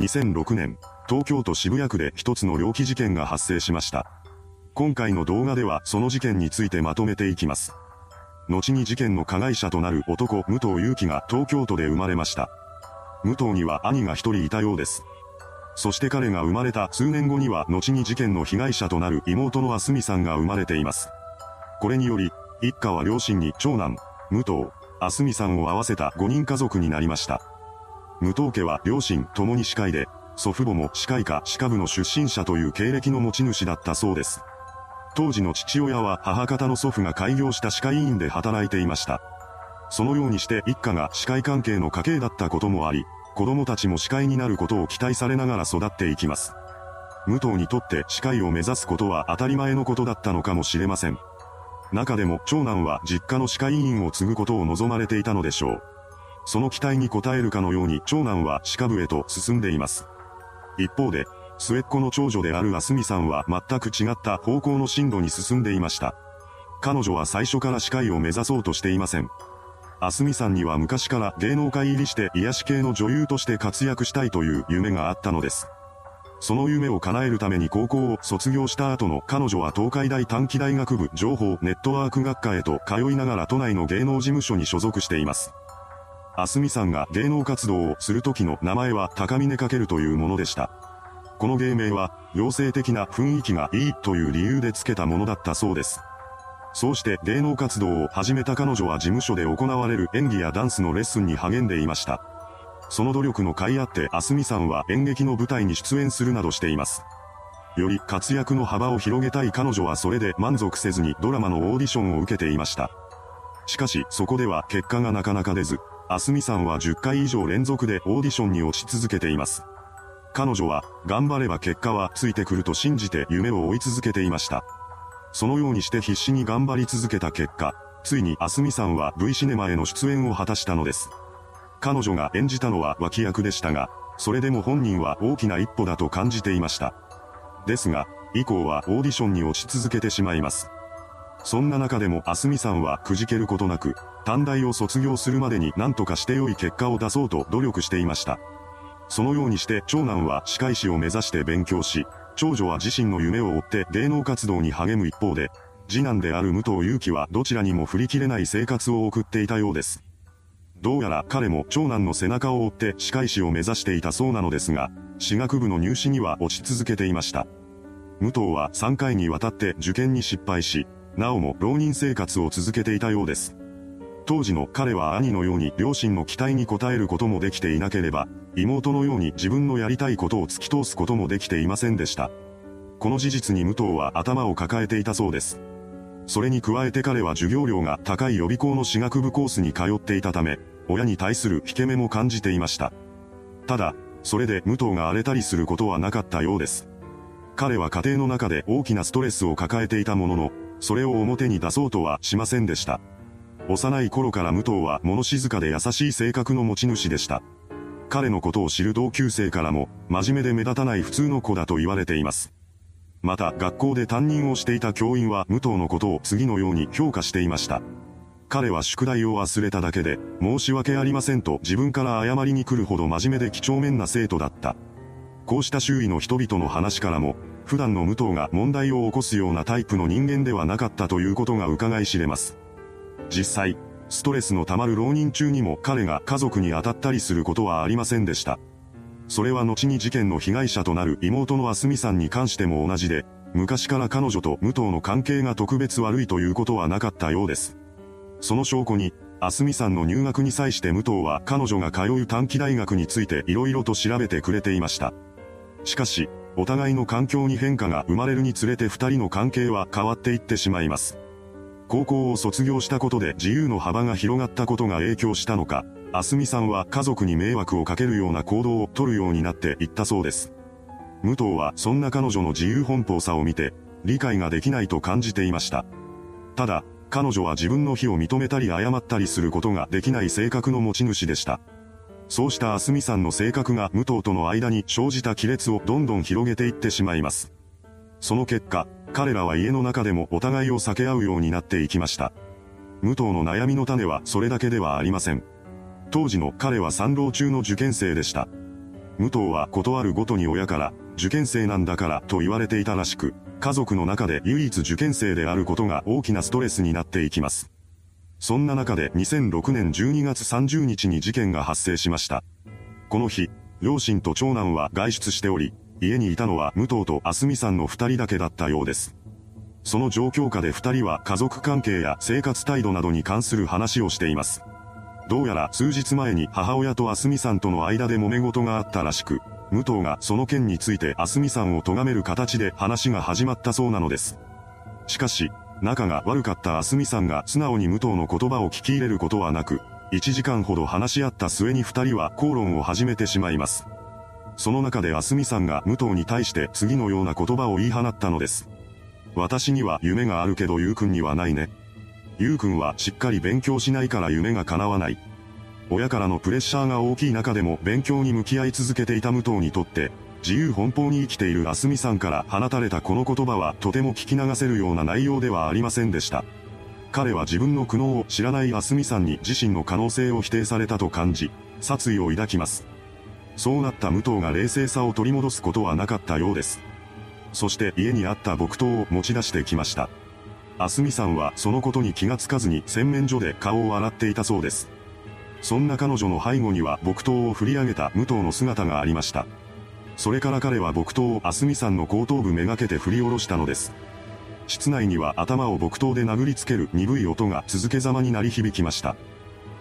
2006年、東京都渋谷区で一つの猟奇事件が発生しました。今回の動画ではその事件についてまとめていきます。後に事件の加害者となる男、武藤祐樹が東京都で生まれました。武藤には兄が一人いたようです。そして彼が生まれた数年後には後に事件の被害者となる妹のあすみさんが生まれています。これにより、一家は両親に長男、武藤、あすみさんを合わせた5人家族になりました。武藤家は両親ともに歯科医で、祖父母も歯科医科歯科部の出身者という経歴の持ち主だったそうです。当時の父親は母方の祖父が開業した歯科医院で働いていました。そのようにして一家が歯科医関係の家系だったこともあり、子供たちも歯科医になることを期待されながら育っていきます。武藤にとって歯科医を目指すことは当たり前のことだったのかもしれません。中でも長男は実家の歯科医院を継ぐことを望まれていたのでしょう。その期待に応えるかのように長男は歯科部へと進んでいます。一方で、末っ子の長女であるあすみさんは全く違った方向の進路に進んでいました。彼女は最初から歯科医を目指そうとしていません。あすみさんには昔から芸能界入りして癒し系の女優として活躍したいという夢があったのです。その夢を叶えるために高校を卒業した後の彼女は東海大短期大学部情報ネットワーク学科へと通いながら都内の芸能事務所に所属しています。あすみさんが芸能活動をする時の名前は高峰かけるというものでした。この芸名は、妖精的な雰囲気がいいという理由で付けたものだったそうです。そうして芸能活動を始めた彼女は事務所で行われる演技やダンスのレッスンに励んでいました。その努力の甲斐あって、あすみさんは演劇の舞台に出演するなどしています。より活躍の幅を広げたい彼女はそれで満足せずにドラマのオーディションを受けていました。しかし、そこでは結果がなかなか出ず、あすみさんは10回以上連続でオーディションに落ち続けています。彼女は、頑張れば結果はついてくると信じて夢を追い続けていました。そのようにして必死に頑張り続けた結果、ついにあすみさんは V シネマへの出演を果たしたのです。彼女が演じたのは脇役でしたが、それでも本人は大きな一歩だと感じていました。ですが、以降はオーディションに落ち続けてしまいます。そんな中でもあすみさんはくじけることなく、短大を卒業するまでに何とかして良い結果を出そうと努力していました。そのようにして長男は歯科医師を目指して勉強し、長女は自身の夢を追って芸能活動に励む一方で、次男である武藤祐樹はどちらにも振り切れない生活を送っていたようです。どうやら彼も長男の背中を追って歯科医師を目指していたそうなのですが、歯学部の入試には落ち続けていました。武藤は3回にわたって受験に失敗し、なおも浪人生活を続けていたようです。当時の彼は兄のように両親の期待に応えることもできていなければ、妹のように自分のやりたいことを突き通すこともできていませんでした。この事実に武藤は頭を抱えていたそうです。それに加えて彼は授業料が高い予備校の私学部コースに通っていたため、親に対する引け目も感じていました。ただ、それで武藤が荒れたりすることはなかったようです。彼は家庭の中で大きなストレスを抱えていたものの、それを表に出そうとはしませんでした。幼い頃から武藤は物静かで優しい性格の持ち主でした。彼のことを知る同級生からも、真面目で目立たない普通の子だと言われています。また、学校で担任をしていた教員は武藤のことを次のように評価していました。彼は宿題を忘れただけで、申し訳ありませんと自分から謝りに来るほど真面目で几帳面な生徒だった。こうした周囲の人々の話からも、普段の武藤が問題を起こすようなタイプの人間ではなかったということが伺い知れます。実際、ストレスの溜まる浪人中にも彼が家族に当たったりすることはありませんでした。それは後に事件の被害者となる妹のあすみさんに関しても同じで、昔から彼女と武藤の関係が特別悪いということはなかったようです。その証拠に、あすみさんの入学に際して武藤は彼女が通う短期大学について色々と調べてくれていました。しかし、お互いの環境に変化が生まれるにつれて二人の関係は変わっていってしまいます。高校を卒業したことで自由の幅が広がったことが影響したのか、あすみさんは家族に迷惑をかけるような行動をとるようになっていったそうです。武藤はそんな彼女の自由奔放さを見て、理解ができないと感じていました。ただ、彼女は自分の非を認めたり謝ったりすることができない性格の持ち主でした。そうしたあすみさんの性格が武藤との間に生じた亀裂をどんどん広げていってしまいます。その結果、彼らは家の中でもお互いを避け合うようになっていきました。武藤の悩みの種はそれだけではありません。当時の彼は三浪中の受験生でした。武藤は断るごとに親から、受験生なんだからと言われていたらしく、家族の中で唯一受験生であることが大きなストレスになっていきます。そんな中で2006年12月30日に事件が発生しました。この日、両親と長男は外出しており、家にいたのは武藤とあすみさんの二人だけだったようです。その状況下で二人は家族関係や生活態度などに関する話をしています。どうやら数日前に母親とあすみさんとの間で揉め事があったらしく、武藤がその件についてあすみさんを咎める形で話が始まったそうなのです。しかし、仲が悪かったあすみさんが素直に武藤の言葉を聞き入れることはなく、1時間ほど話し合った末に二人は口論を始めてしまいます。その中であすみさんが武藤に対して次のような言葉を言い放ったのです。私には夢があるけどゆうくんにはないね。ゆうくんはしっかり勉強しないから夢が叶わない。親からのプレッシャーが大きい中でも勉強に向き合い続けていた武藤にとって、自由奔放に生きているあすみさんから放たれたこの言葉はとても聞き流せるような内容ではありませんでした。彼は自分の苦悩を知らないあすみさんに自身の可能性を否定されたと感じ、殺意を抱きます。そうなった武藤が冷静さを取り戻すことはなかったようです。そして家にあった木刀を持ち出してきました。あすみさんはそのことに気がつかずに洗面所で顔を洗っていたそうです。そんな彼女の背後には木刀を振り上げた武藤の姿がありました。それから彼は木刀をあすみさんの後頭部めがけて振り下ろしたのです。室内には頭を木刀で殴りつける鈍い音が続けざまに鳴り響きました。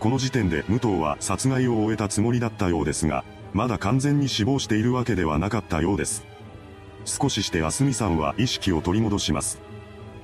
この時点で武藤は殺害を終えたつもりだったようですが、まだ完全に死亡しているわけではなかったようです。少ししてあすみさんは意識を取り戻します。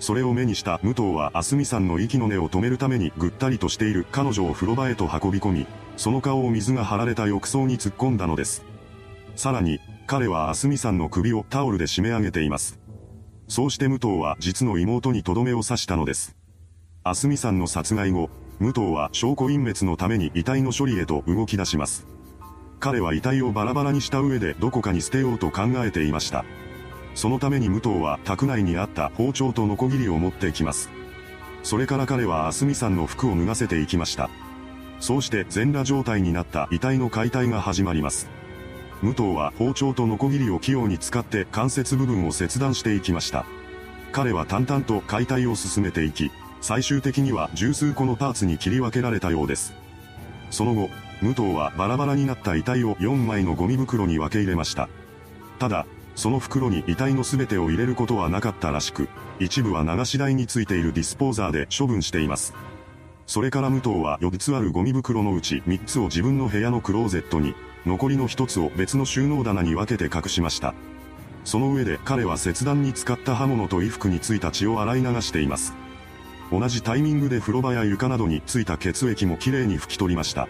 それを目にした武藤はあすみさんの息の根を止めるためにぐったりとしている彼女を風呂場へと運び込み、その顔を水が張られた浴槽に突っ込んだのです。さらに、彼はあすみさんの首をタオルで締め上げています。そうして武藤は実の妹にとどめを刺したのです。あすみさんの殺害後、武藤は証拠隠滅のために遺体の処理へと動き出します。彼は遺体をバラバラにした上でどこかに捨てようと考えていました。そのために武藤は宅内にあった包丁とノコギリを持ってきます。それから彼はあすみさんの服を脱がせていきました。そうして全裸状態になった遺体の解体が始まります。武藤は包丁とノコギリを器用に使って関節部分を切断していきました。彼は淡々と解体を進めていき、最終的には十数個のパーツに切り分けられたようです。その後、武藤はバラバラになった遺体を4枚のゴミ袋に分け入れました。ただ、その袋に遺体の全てを入れることはなかったらしく、一部は流し台についているディスポーザーで処分しています。それから武藤は4つあるゴミ袋のうち3つを自分の部屋のクローゼットに、残りの1つを別の収納棚に分けて隠しました。その上で彼は切断に使った刃物と衣服についた血を洗い流しています。同じタイミングで風呂場や床などについた血液もきれいに拭き取りました。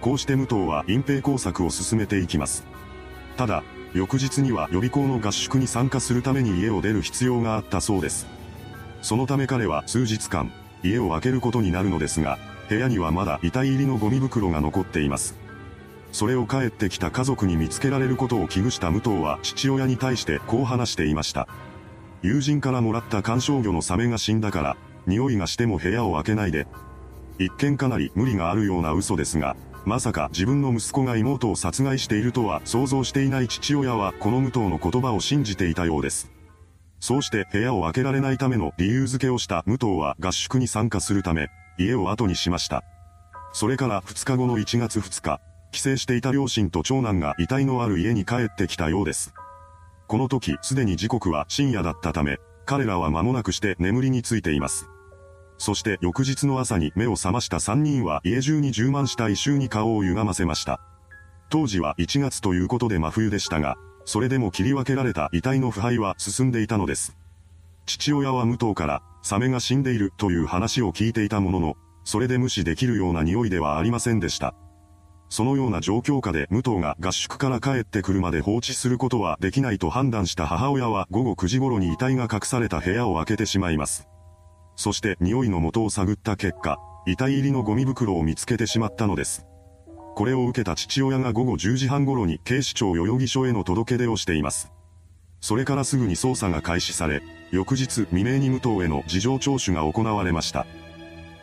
こうして武藤は隠蔽工作を進めていきます。ただ、翌日には予備校の合宿に参加するために家を出る必要があったそうです。そのため彼は数日間、家を空けることになるのですが、部屋にはまだ遺体入りのゴミ袋が残っています。それを帰ってきた家族に見つけられることを危惧した武藤は父親に対してこう話していました。友人からもらった観賞魚のサメが死んだから、匂いがしても部屋を開けないで。一見かなり無理があるような嘘ですが、まさか自分の息子が妹を殺害しているとは想像していない父親はこの武藤の言葉を信じていたようです。そうして部屋を開けられないための理由付けをした武藤は合宿に参加するため、家を後にしました。それから2日後の1月2日、帰省していた両親と長男が遺体のある家に帰ってきたようです。この時すでに時刻は深夜だったため、彼らは間もなくして眠りについています。そして翌日の朝に目を覚ました3人は家中に充満した異臭に顔を歪ませました。当時は1月ということで真冬でしたが、それでも切り分けられた遺体の腐敗は進んでいたのです。父親は武藤から、サメが死んでいるという話を聞いていたものの、それで無視できるような匂いではありませんでした。そのような状況下で武藤が合宿から帰ってくるまで放置することはできないと判断した母親は午後9時頃に遺体が隠された部屋を開けてしまいます。そして匂いの元を探った結果、遺体入りのゴミ袋を見つけてしまったのです。これを受けた父親が午後10時半頃に警視庁代々木署への届け出をしています。それからすぐに捜査が開始され、翌日未明に武藤への事情聴取が行われました。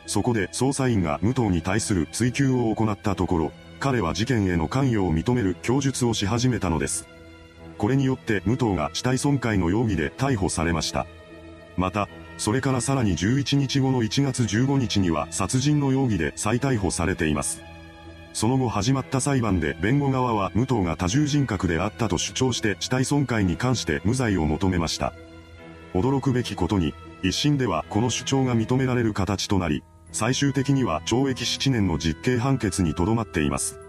そこで捜査員が武藤に対する追及を行ったところ、彼は事件への関与を認める供述をし始めたのです。これによって武藤が死体損壊の容疑で逮捕されました。また、それからさらに11日後の1月15日には殺人の容疑で再逮捕されています。その後始まった裁判で弁護側は武藤が多重人格であったと主張して死体損壊に関して無罪を求めました。驚くべきことに、一審ではこの主張が認められる形となり、最終的には懲役7年の実刑判決にとどまっています。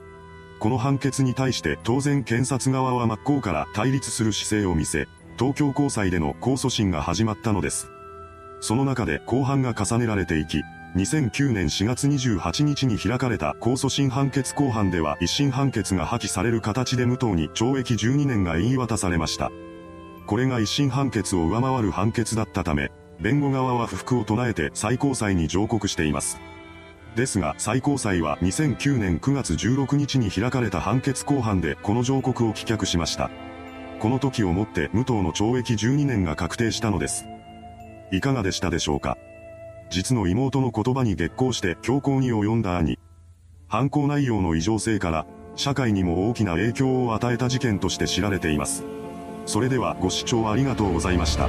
この判決に対して当然検察側は真っ向から対立する姿勢を見せ、東京高裁での控訴審が始まったのです。その中で公判が重ねられていき、2009年4月28日に開かれた控訴審判決公判では一審判決が破棄される形で武藤に懲役12年が言い渡されました。これが一審判決を上回る判決だったため、弁護側は不服を唱えて最高裁に上告しています。ですが最高裁は2009年9月16日に開かれた判決公判でこの上告を棄却しました。この時をもって武藤の懲役12年が確定したのです。いかがでしたでしょうか？実の妹の言葉に激光して強行に及んだ兄。犯行内容の異常性から、社会にも大きな影響を与えた事件として知られています。それではご視聴ありがとうございました。